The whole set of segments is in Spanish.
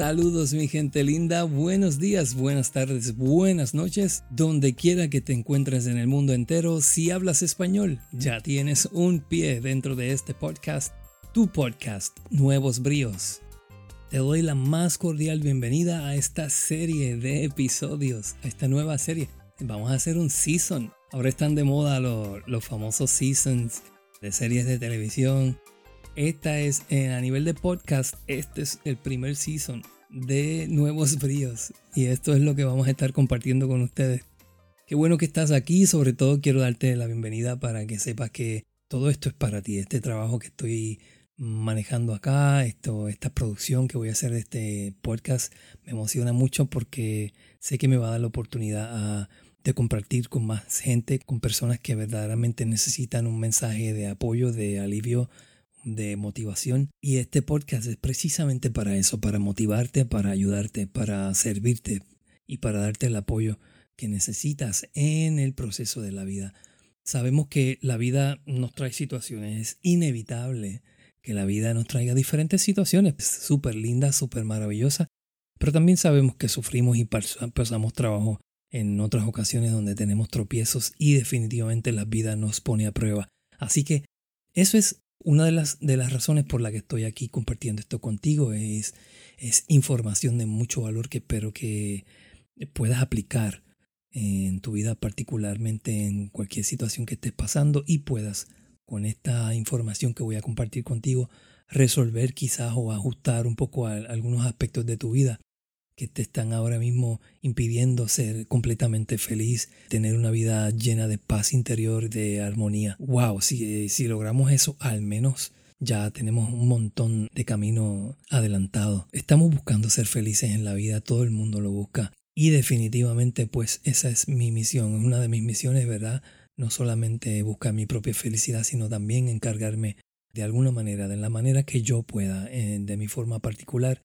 Saludos mi gente linda, buenos días, buenas tardes, buenas noches, donde quiera que te encuentres en el mundo entero, si hablas español, ya tienes un pie dentro de este podcast, tu podcast, Nuevos Bríos. Te doy la más cordial bienvenida a esta serie de episodios, a esta nueva serie. Vamos a hacer un season. Ahora están de moda los, los famosos seasons de series de televisión, esta es, eh, a nivel de podcast, este es el primer season de Nuevos Bríos. Y esto es lo que vamos a estar compartiendo con ustedes. Qué bueno que estás aquí. Sobre todo quiero darte la bienvenida para que sepas que todo esto es para ti. Este trabajo que estoy manejando acá, esto, esta producción que voy a hacer de este podcast, me emociona mucho porque sé que me va a dar la oportunidad de compartir con más gente, con personas que verdaderamente necesitan un mensaje de apoyo, de alivio de motivación y este podcast es precisamente para eso, para motivarte, para ayudarte, para servirte y para darte el apoyo que necesitas en el proceso de la vida. Sabemos que la vida nos trae situaciones, es inevitable que la vida nos traiga diferentes situaciones, súper lindas, súper maravillosas, pero también sabemos que sufrimos y pasamos trabajo en otras ocasiones donde tenemos tropiezos y definitivamente la vida nos pone a prueba. Así que eso es una de las, de las razones por la que estoy aquí compartiendo esto contigo es, es información de mucho valor que espero que puedas aplicar en tu vida, particularmente en cualquier situación que estés pasando y puedas con esta información que voy a compartir contigo resolver quizás o ajustar un poco a algunos aspectos de tu vida que te están ahora mismo impidiendo ser completamente feliz, tener una vida llena de paz interior, de armonía. Wow, si, si logramos eso, al menos ya tenemos un montón de camino adelantado. Estamos buscando ser felices en la vida, todo el mundo lo busca. Y definitivamente, pues esa es mi misión, es una de mis misiones, ¿verdad? No solamente buscar mi propia felicidad, sino también encargarme de alguna manera, de la manera que yo pueda, eh, de mi forma particular,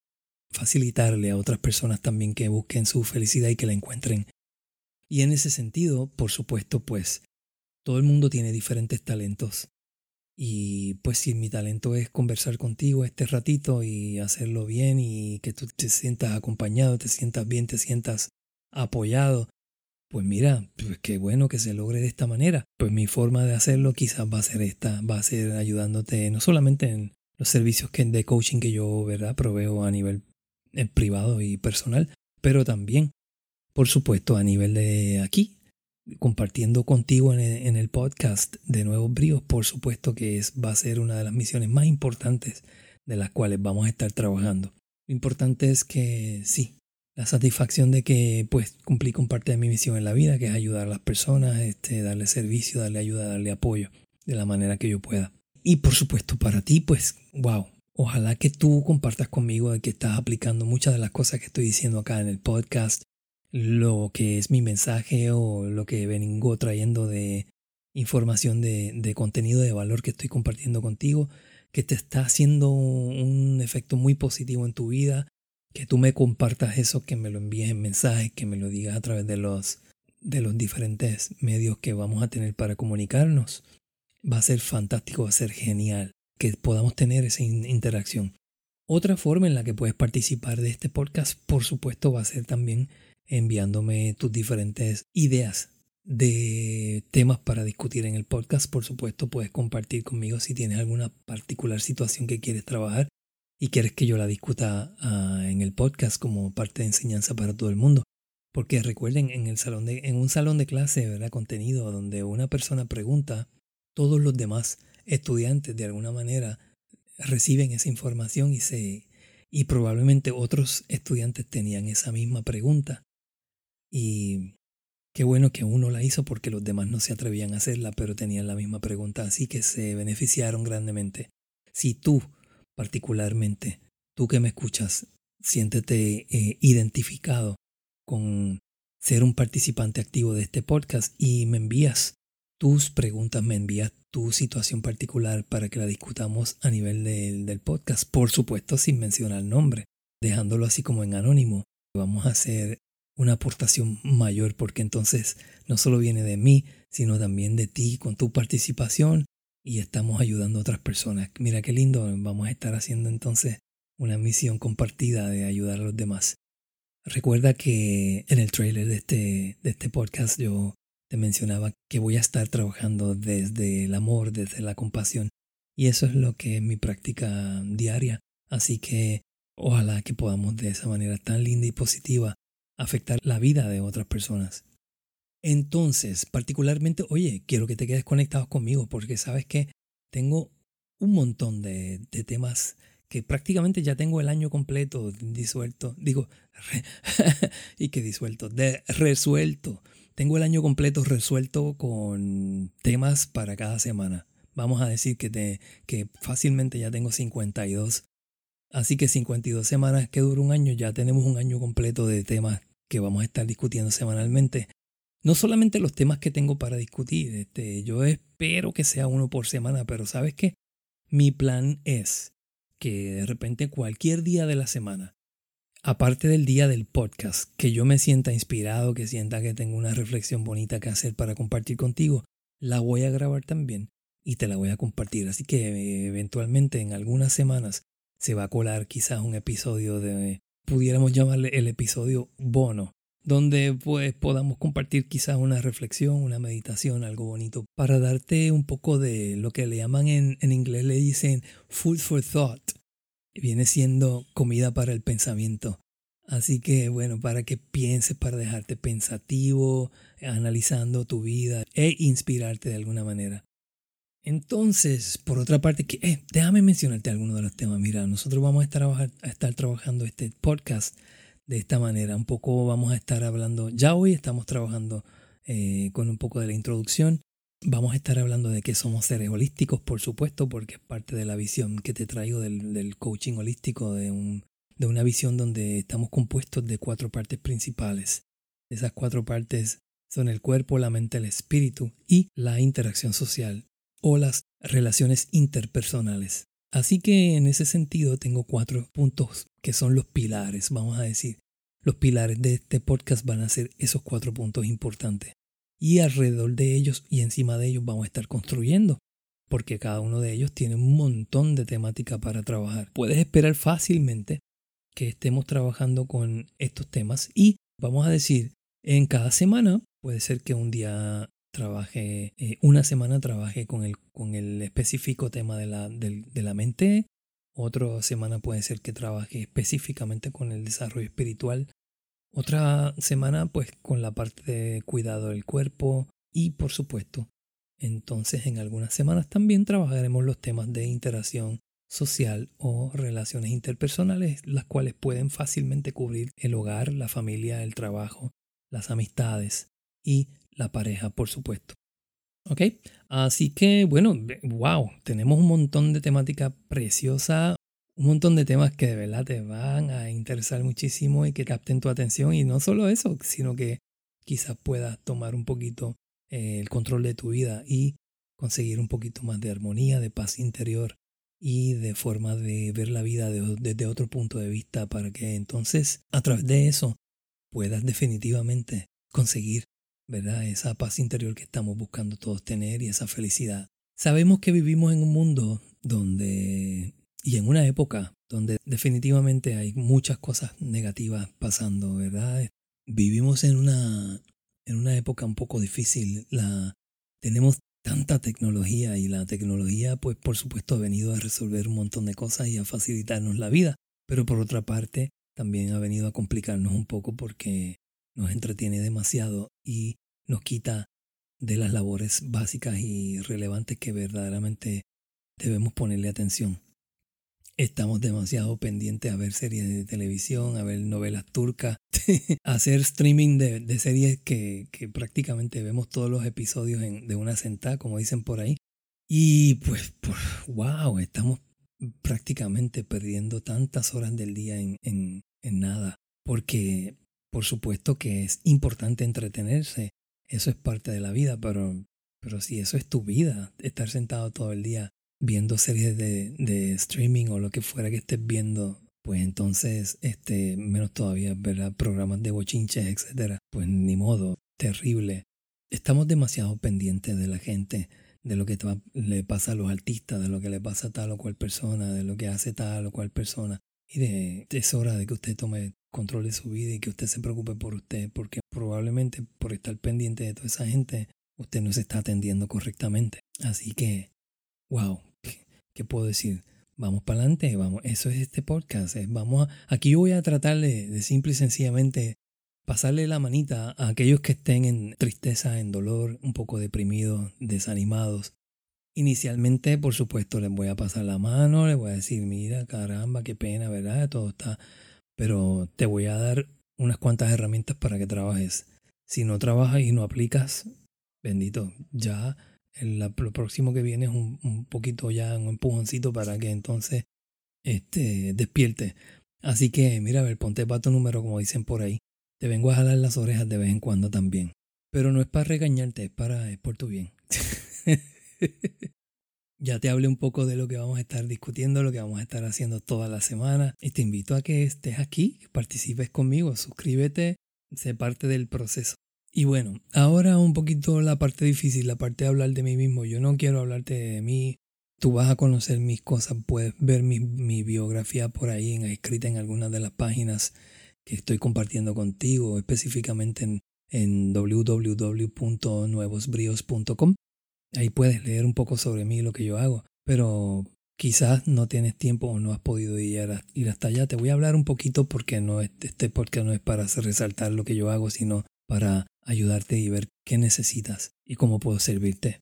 facilitarle a otras personas también que busquen su felicidad y que la encuentren. Y en ese sentido, por supuesto, pues todo el mundo tiene diferentes talentos. Y pues si mi talento es conversar contigo este ratito y hacerlo bien y que tú te sientas acompañado, te sientas bien, te sientas apoyado, pues mira, pues qué bueno que se logre de esta manera. Pues mi forma de hacerlo quizás va a ser esta, va a ser ayudándote no solamente en los servicios que, de coaching que yo, ¿verdad?, proveo a nivel en privado y personal, pero también, por supuesto, a nivel de aquí, compartiendo contigo en el, podcast de Nuevos Bríos, por supuesto que es, va a ser una de las misiones más importantes de las cuales vamos a estar trabajando. Lo importante es que sí, la satisfacción de que pues cumplí con parte de mi misión en la vida, que es ayudar a las personas, este, darle servicio, darle ayuda, darle apoyo de la manera que yo pueda. Y por supuesto para ti, pues, wow, Ojalá que tú compartas conmigo de que estás aplicando muchas de las cosas que estoy diciendo acá en el podcast, lo que es mi mensaje o lo que vengo trayendo de información de, de contenido de valor que estoy compartiendo contigo, que te está haciendo un efecto muy positivo en tu vida, que tú me compartas eso, que me lo envíes en mensajes, que me lo digas a través de los, de los diferentes medios que vamos a tener para comunicarnos. Va a ser fantástico, va a ser genial que podamos tener esa interacción. Otra forma en la que puedes participar de este podcast, por supuesto, va a ser también enviándome tus diferentes ideas de temas para discutir en el podcast. Por supuesto, puedes compartir conmigo si tienes alguna particular situación que quieres trabajar y quieres que yo la discuta ah, en el podcast como parte de enseñanza para todo el mundo. Porque recuerden, en, el salón de, en un salón de clase, ¿verdad? Contenido donde una persona pregunta, todos los demás estudiantes de alguna manera reciben esa información y se y probablemente otros estudiantes tenían esa misma pregunta. Y qué bueno que uno la hizo porque los demás no se atrevían a hacerla pero tenían la misma pregunta así que se beneficiaron grandemente. Si tú particularmente tú que me escuchas siéntete eh, identificado con ser un participante activo de este podcast y me envías tus preguntas, me envías tu situación particular para que la discutamos a nivel del podcast, por supuesto sin mencionar nombre, dejándolo así como en anónimo. Vamos a hacer una aportación mayor porque entonces no solo viene de mí, sino también de ti con tu participación y estamos ayudando a otras personas. Mira qué lindo, vamos a estar haciendo entonces una misión compartida de ayudar a los demás. Recuerda que en el trailer de este, de este podcast yo te mencionaba que voy a estar trabajando desde el amor, desde la compasión. Y eso es lo que es mi práctica diaria. Así que ojalá que podamos de esa manera tan linda y positiva afectar la vida de otras personas. Entonces, particularmente, oye, quiero que te quedes conectado conmigo porque sabes que tengo un montón de, de temas que prácticamente ya tengo el año completo disuelto, digo, y que disuelto, de resuelto. Tengo el año completo resuelto con temas para cada semana. Vamos a decir que, te, que fácilmente ya tengo 52. Así que 52 semanas que dura un año, ya tenemos un año completo de temas que vamos a estar discutiendo semanalmente. No solamente los temas que tengo para discutir, este, yo espero que sea uno por semana, pero sabes qué, mi plan es que de repente cualquier día de la semana, aparte del día del podcast, que yo me sienta inspirado, que sienta que tengo una reflexión bonita que hacer para compartir contigo, la voy a grabar también y te la voy a compartir. Así que eh, eventualmente en algunas semanas se va a colar quizás un episodio de, pudiéramos llamarle el episodio bono, donde pues podamos compartir quizás una reflexión, una meditación, algo bonito, para darte un poco de lo que le llaman en, en inglés, le dicen food for thought. Viene siendo comida para el pensamiento. Así que bueno, para que pienses, para dejarte pensativo, analizando tu vida e inspirarte de alguna manera. Entonces, por otra parte, que, eh, déjame mencionarte algunos de los temas. Mira, nosotros vamos a estar, a estar trabajando este podcast de esta manera. Un poco vamos a estar hablando, ya hoy estamos trabajando eh, con un poco de la introducción. Vamos a estar hablando de que somos seres holísticos, por supuesto, porque es parte de la visión que te traigo del, coaching holístico, de, un, de una visión donde estamos compuestos de cuatro partes principales. Esas cuatro partes son el cuerpo, la mente, el espíritu y la interacción social o las relaciones interpersonales. Así que en ese sentido tengo cuatro puntos que son los pilares, vamos a decir. Los pilares de este podcast van a ser esos cuatro puntos importantes. Y alrededor de ellos y encima de ellos vamos a estar construyendo, porque cada uno de ellos tiene un montón de temática para trabajar. Puedes esperar fácilmente que estemos trabajando con estos temas y vamos a decir, en cada semana puede ser que un día trabaje, eh, una semana trabaje con el, con el específico tema de la, de, la mente, otra semana puede ser que trabaje específicamente con el desarrollo espiritual, otra semana pues con la parte de cuidado del cuerpo y por supuesto, entonces en algunas semanas también trabajaremos los temas de interacción social o relaciones interpersonales, las cuales pueden fácilmente cubrir el hogar, la familia, el trabajo, las amistades y la pareja, por supuesto. ¿Ok? Así que, bueno, wow, tenemos un montón de temática preciosa, un montón de temas que de verdad te van a interesar muchísimo y que capten tu atención. Y no solo eso, sino que quizás puedas tomar un poquito eh, el control de tu vida y conseguir un poquito más de armonía, de paz interior y de forma de ver la vida desde otro punto de vista para que entonces a través de eso puedas definitivamente conseguir ¿verdad? Esa paz interior que estamos buscando todos tener y esa felicidad. Sabemos que vivimos en un mundo donde, y en una época donde definitivamente hay muchas cosas negativas pasando, ¿verdad? Vivimos en una, en una época un poco difícil. La, tenemos tanta tecnología y la tecnología, pues por supuesto, ha venido a resolver un montón de cosas y a facilitarnos la vida. Pero por otra parte, también ha venido a complicarnos un poco porque nos entretiene demasiado y nos quita de las labores básicas y relevantes que verdaderamente debemos ponerle atención. Estamos demasiado pendientes a ver series de televisión, a ver novelas turcas, a hacer streaming de, series que, prácticamente vemos todos los episodios de una sentada, como dicen por ahí. Y pues, wow, estamos prácticamente perdiendo tantas horas del día en, en, en nada. Porque por supuesto que es importante entretenerse, eso es parte de la vida, pero, pero si eso es tu vida, estar sentado todo el día viendo series de, de streaming o lo que fuera que estés viendo, pues entonces, este, menos todavía, ¿verdad? Programas de bochinches, etcétera. Pues ni modo, terrible. Estamos demasiado pendientes de la gente, de lo que le pasa a los artistas, de lo que le pasa a tal o cual persona, de lo que hace tal o cual persona. Mire, es hora de que usted tome control de su vida y que usted se preocupe por usted, porque probablemente por estar pendiente de toda esa gente, usted no se está atendiendo correctamente. Así que, wow, ¿qué, puedo decir? Vamos para adelante, vamos. Eso es este podcast. vamos a, aquí voy a tratar de, de simple y sencillamente pasarle la manita a aquellos que estén en tristeza, en dolor, un poco deprimidos, desanimados. Inicialmente, por supuesto, les voy a pasar la mano, les voy a decir, mira, caramba, qué pena, ¿verdad? Todo está... Pero te voy a dar unas cuantas herramientas para que trabajes. Si no trabajas y no aplicas, bendito, ya lo próximo que viene es un, un, poquito ya, un empujoncito para que entonces este, despierte. Así que, mira, a ver, ponte pato número, como dicen por ahí. Te vengo a jalar las orejas de vez en cuando también. Pero no es para regañarte, es para es por tu bien. ya te hablé un poco de lo que vamos a estar discutiendo, lo que vamos a estar haciendo toda la semana. Y te invito a que estés aquí, que participes conmigo, suscríbete, sé parte del proceso. Y bueno, ahora un poquito la parte difícil, la parte de hablar de mí mismo. Yo no quiero hablarte de mí. Tú vas a conocer mis cosas, puedes ver mi, mi biografía por ahí escrita en algunas de las páginas que estoy compartiendo contigo, específicamente en, en www.nuevosbrios.com. Ahí puedes leer un poco sobre mí, lo que yo hago, pero quizás no tienes tiempo o no has podido ir, hasta allá. Te voy a hablar un poquito porque no este porque no es para resaltar lo que yo hago, sino para ayudarte y ver qué necesitas y cómo puedo servirte.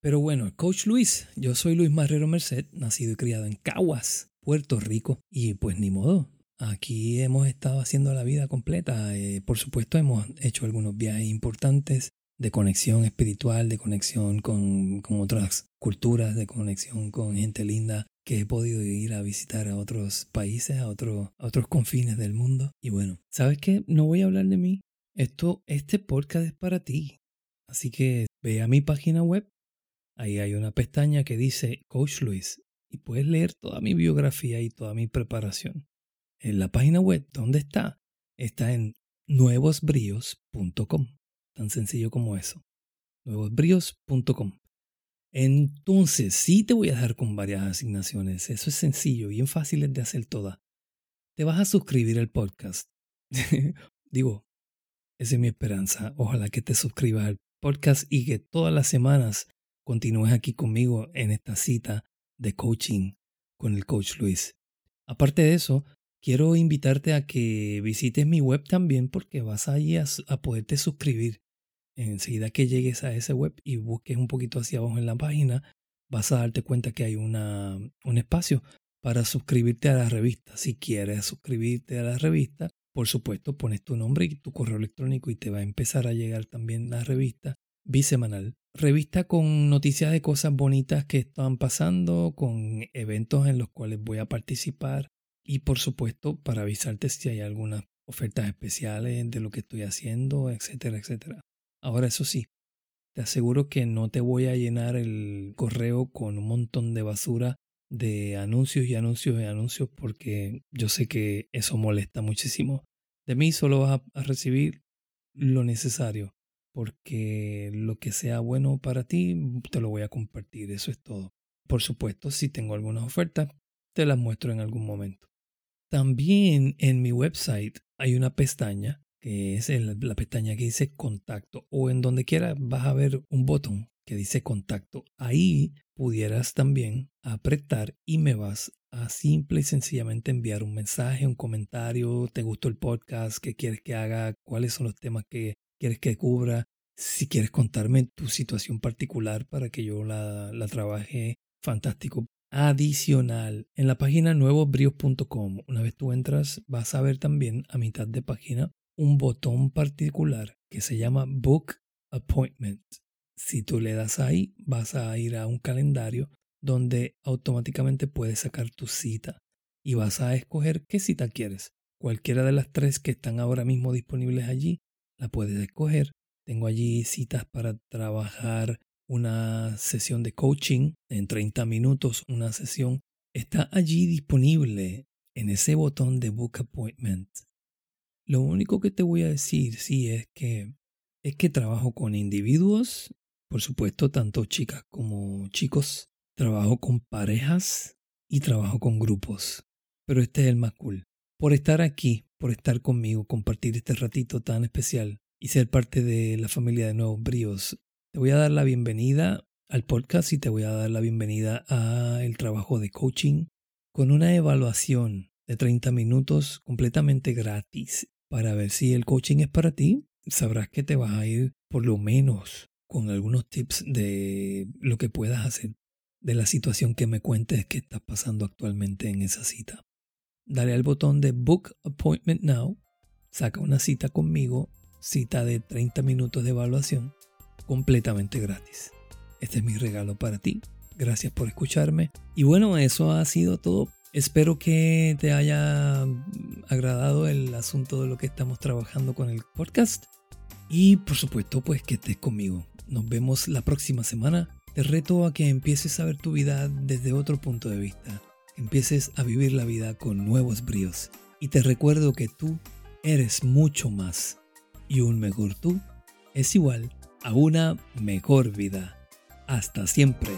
Pero bueno, Coach Luis, yo soy Luis Marrero Merced, nacido y criado en Caguas, Puerto Rico, y pues ni modo, Aquí hemos estado haciendo la vida completa. Eh, por supuesto, hemos hecho algunos viajes importantes de conexión espiritual, de conexión con, con otras culturas, de conexión con gente linda que he podido ir a visitar a otros países, a, otros a otros confines del mundo. Y bueno, ¿sabes qué? No voy a hablar de mí. Esto, este podcast es para ti. Así que ve a mi página web. Ahí hay una pestaña que dice Coach Luis y puedes leer toda mi biografía y toda mi preparación en la página web, ¿dónde está? Está en nuevosbrios.com. Tan sencillo como eso. nuevosbrios.com. Entonces, sí te voy a dejar con varias asignaciones. Eso es sencillo, bien fácil de hacer todas. Te vas a suscribir al podcast. Digo, esa es mi esperanza. Ojalá que te suscribas al podcast y que todas las semanas continúes aquí conmigo en esta cita de coaching con el coach Luis. Aparte de eso, quiero invitarte a que visites mi web también porque vas allí a, a poderte suscribir. Enseguida que llegues a ese web y busques un poquito hacia abajo en la página, vas a darte cuenta que hay una, un espacio para suscribirte a la revista. Si quieres suscribirte a la revista, por supuesto, pones tu nombre y tu correo electrónico y te va a empezar a llegar también la revista bisemanal. Revista con noticias de cosas bonitas que están pasando, con eventos en los cuales voy a participar, y por supuesto, para avisarte si hay algunas ofertas especiales de lo que estoy haciendo, etcétera, etcétera. Ahora, eso sí, te aseguro que no te voy a llenar el correo con un montón de basura de anuncios y anuncios y anuncios porque yo sé que eso molesta muchísimo. De mí solo vas a recibir lo necesario porque lo que sea bueno para ti te lo voy a compartir, eso es todo. Por supuesto, si tengo algunas ofertas, te las muestro en algún momento. También en mi website hay una pestaña que es la pestaña que dice contacto o en donde quiera vas a ver un botón que dice contacto. Ahí pudieras también apretar y me vas a simple y sencillamente enviar un mensaje, un comentario, te gustó el podcast, qué quieres que haga, cuáles son los temas que quieres que cubra, si quieres contarme tu situación particular para que yo la, la trabaje, fantástico adicional. En la página nuevosbrios.com, una vez tú entras, vas a ver también a mitad de página un botón particular que se llama Book Appointment. Si tú le das ahí, vas a ir a un calendario donde automáticamente puedes sacar tu cita y vas a escoger qué cita quieres. Cualquiera de las tres que están ahora mismo disponibles allí, la puedes escoger. Tengo allí citas para trabajar una sesión de coaching en 30 minutos, una sesión, está allí disponible en ese botón de Book Appointment. Lo único que te voy a decir, sí, es que es que trabajo con individuos, por supuesto, tanto chicas como chicos. Trabajo con parejas y trabajo con grupos. pero este es el más cool. Por estar aquí, por estar conmigo, compartir este ratito tan especial y ser parte de la familia de Nuevos Bríos. Te voy a dar la bienvenida al podcast y te voy a dar la bienvenida al trabajo de coaching con una evaluación de 30 minutos completamente gratis para ver si el coaching es para ti. Sabrás que te vas a ir por lo menos con algunos tips de lo que puedas hacer de la situación que me cuentes que estás pasando actualmente en esa cita. Dale al botón de Book Appointment Now, saca una cita conmigo, cita de 30 minutos de evaluación, completamente gratis. Este es mi regalo para ti. Gracias por escucharme. Y bueno, eso ha sido todo. Espero que te haya agradado el asunto de lo que estamos trabajando con el podcast. Y por supuesto, pues que estés conmigo. Nos vemos la próxima semana. Te reto a que empieces a ver tu vida desde otro punto de vista. Empieces a vivir la vida con nuevos bríos. Y te recuerdo que tú eres mucho más. Y un mejor tú es igual a una mejor vida. Hasta siempre.